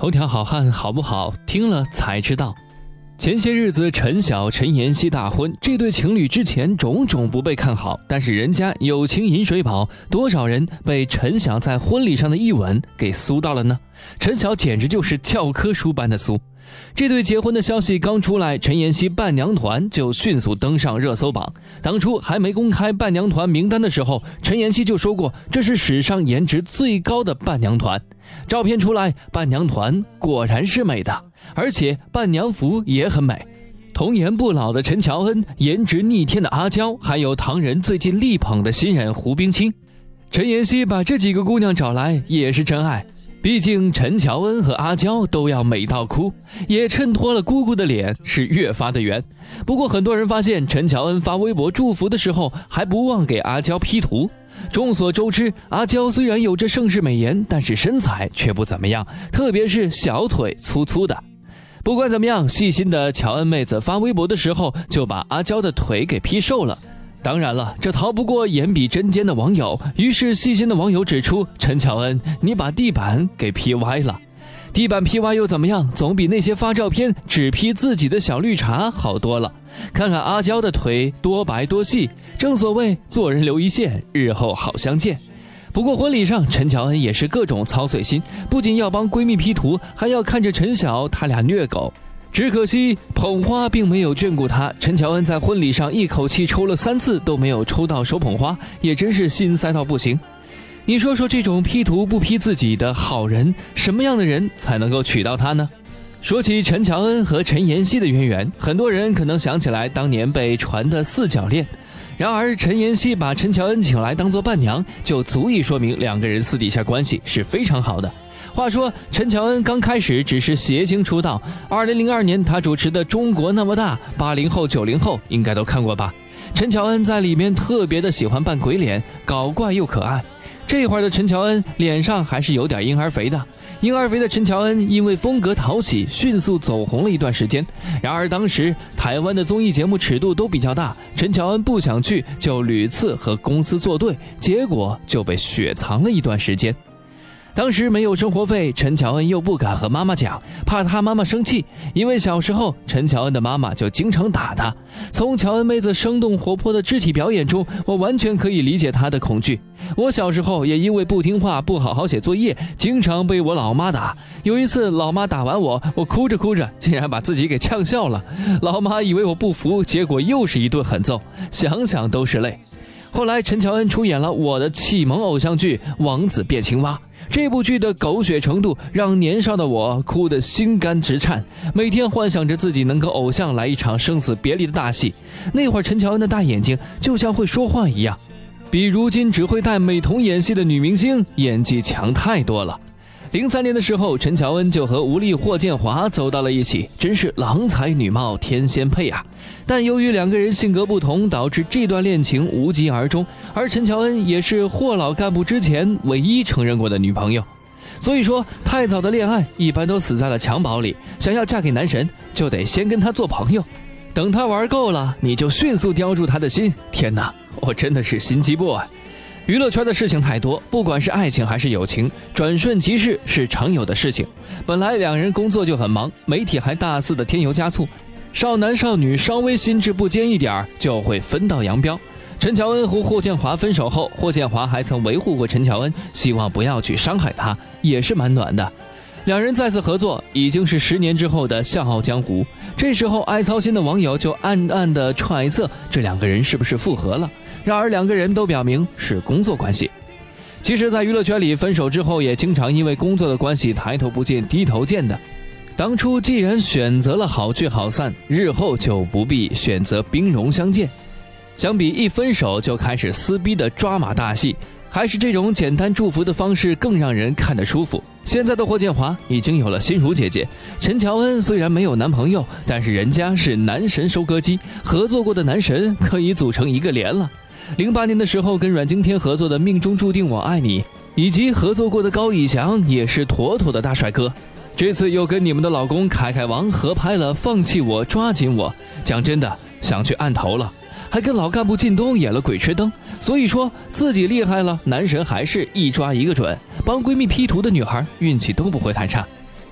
头条好汉好不好？听了才知道。前些日子陈晓、陈妍希大婚，这对情侣之前种种不被看好，但是人家友情饮水饱，多少人被陈晓在婚礼上的一吻给酥到了呢？陈晓简直就是教科书般的酥。这对结婚的消息刚出来，陈妍希伴娘团就迅速登上热搜榜。当初还没公开伴娘团名单的时候，陈妍希就说过这是史上颜值最高的伴娘团。照片出来，伴娘团果然是美的，而且伴娘服也很美。童颜不老的陈乔恩，颜值逆天的阿娇，还有唐人最近力捧的新人胡冰卿，陈妍希把这几个姑娘找来也是真爱。毕竟陈乔恩和阿娇都要美到哭，也衬托了姑姑的脸是越发的圆。不过很多人发现陈乔恩发微博祝福的时候，还不忘给阿娇 P 图。众所周知，阿娇虽然有着盛世美颜，但是身材却不怎么样，特别是小腿粗粗的。不管怎么样，细心的乔恩妹子发微博的时候，就把阿娇的腿给 P 瘦了。当然了，这逃不过眼比针尖的网友。于是细心的网友指出：“陈乔恩，你把地板给 P 歪了。地板 P 歪又怎么样？总比那些发照片只 P 自己的小绿茶好多了。看看阿娇的腿多白多细，正所谓做人留一线，日后好相见。”不过婚礼上，陈乔恩也是各种操碎心，不仅要帮闺蜜 P 图，还要看着陈晓他俩虐狗。只可惜捧花并没有眷顾他，陈乔恩在婚礼上一口气抽了三次都没有抽到手捧花，也真是心塞到不行。你说说这种 P 图不 P 自己的好人，什么样的人才能够娶到她呢？说起陈乔恩和陈妍希的渊源，很多人可能想起来当年被传的四角恋，然而陈妍希把陈乔恩请来当做伴娘，就足以说明两个人私底下关系是非常好的。话说，陈乔恩刚开始只是谐星出道。二零零二年，她主持的《中国那么大》，八零后、九零后应该都看过吧？陈乔恩在里面特别的喜欢扮鬼脸，搞怪又可爱。这会儿的陈乔恩脸上还是有点婴儿肥的。婴儿肥的陈乔恩因为风格讨喜，迅速走红了一段时间。然而当时台湾的综艺节目尺度都比较大，陈乔恩不想去，就屡次和公司作对，结果就被雪藏了一段时间。当时没有生活费，陈乔恩又不敢和妈妈讲，怕她妈妈生气。因为小时候陈乔恩的妈妈就经常打她。从乔恩妹子生动活泼的肢体表演中，我完全可以理解她的恐惧。我小时候也因为不听话、不好好写作业，经常被我老妈打。有一次，老妈打完我，我哭着哭着，竟然把自己给呛笑了。老妈以为我不服，结果又是一顿狠揍，想想都是泪。后来，陈乔恩出演了我的启蒙偶像剧《王子变青蛙》。这部剧的狗血程度让年少的我哭得心肝直颤，每天幻想着自己能跟偶像来一场生死别离的大戏。那会儿陈乔恩的大眼睛就像会说话一样，比如今只会戴美瞳演戏的女明星演技强太多了。零三年的时候，陈乔恩就和吴丽、霍建华走到了一起，真是郎才女貌，天仙配啊！但由于两个人性格不同，导致这段恋情无疾而终。而陈乔恩也是霍老干部之前唯一承认过的女朋友，所以说太早的恋爱一般都死在了襁褓里。想要嫁给男神，就得先跟他做朋友，等他玩够了，你就迅速叼住他的心。天哪，我真的是心机 boy。娱乐圈的事情太多，不管是爱情还是友情，转瞬即逝是常有的事情。本来两人工作就很忙，媒体还大肆的添油加醋，少男少女稍微心智不坚一点儿就会分道扬镳。陈乔恩和霍建华分手后，霍建华还曾维护过陈乔恩，希望不要去伤害她，也是蛮暖的。两人再次合作，已经是十年之后的《笑傲江湖》。这时候，爱操心的网友就暗暗的揣测，这两个人是不是复合了？然而两个人都表明是工作关系。其实，在娱乐圈里，分手之后也经常因为工作的关系抬头不见低头见的。当初既然选择了好聚好散，日后就不必选择兵戎相见。相比一分手就开始撕逼的抓马大戏，还是这种简单祝福的方式更让人看得舒服。现在的霍建华已经有了心如姐姐，陈乔恩虽然没有男朋友，但是人家是男神收割机，合作过的男神可以组成一个连了。零八年的时候，跟阮经天合作的《命中注定我爱你》，以及合作过的高以翔，也是妥妥的大帅哥。这次又跟你们的老公凯凯王合拍了《放弃我，抓紧我》，讲真的，想去按头了。还跟老干部靳东演了《鬼吹灯》，所以说自己厉害了，男神还是一抓一个准。帮闺蜜 P 图的女孩运气都不会太差。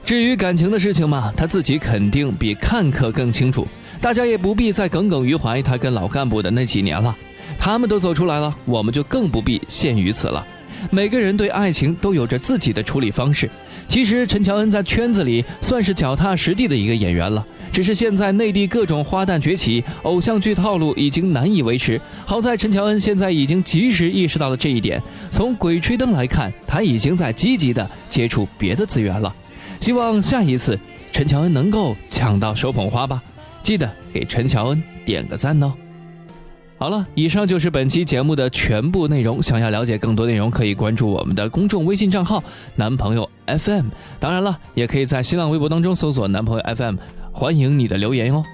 至于感情的事情嘛，她自己肯定比看客更清楚。大家也不必再耿耿于怀她跟老干部的那几年了，他们都走出来了，我们就更不必陷于此了。每个人对爱情都有着自己的处理方式。其实陈乔恩在圈子里算是脚踏实地的一个演员了，只是现在内地各种花旦崛起，偶像剧套路已经难以维持。好在陈乔恩现在已经及时意识到了这一点，从《鬼吹灯》来看，他已经在积极的接触别的资源了。希望下一次陈乔恩能够抢到手捧花吧，记得给陈乔恩点个赞哦。好了，以上就是本期节目的全部内容。想要了解更多内容，可以关注我们的公众微信账号“男朋友 FM”。当然了，也可以在新浪微博当中搜索“男朋友 FM”，欢迎你的留言哦。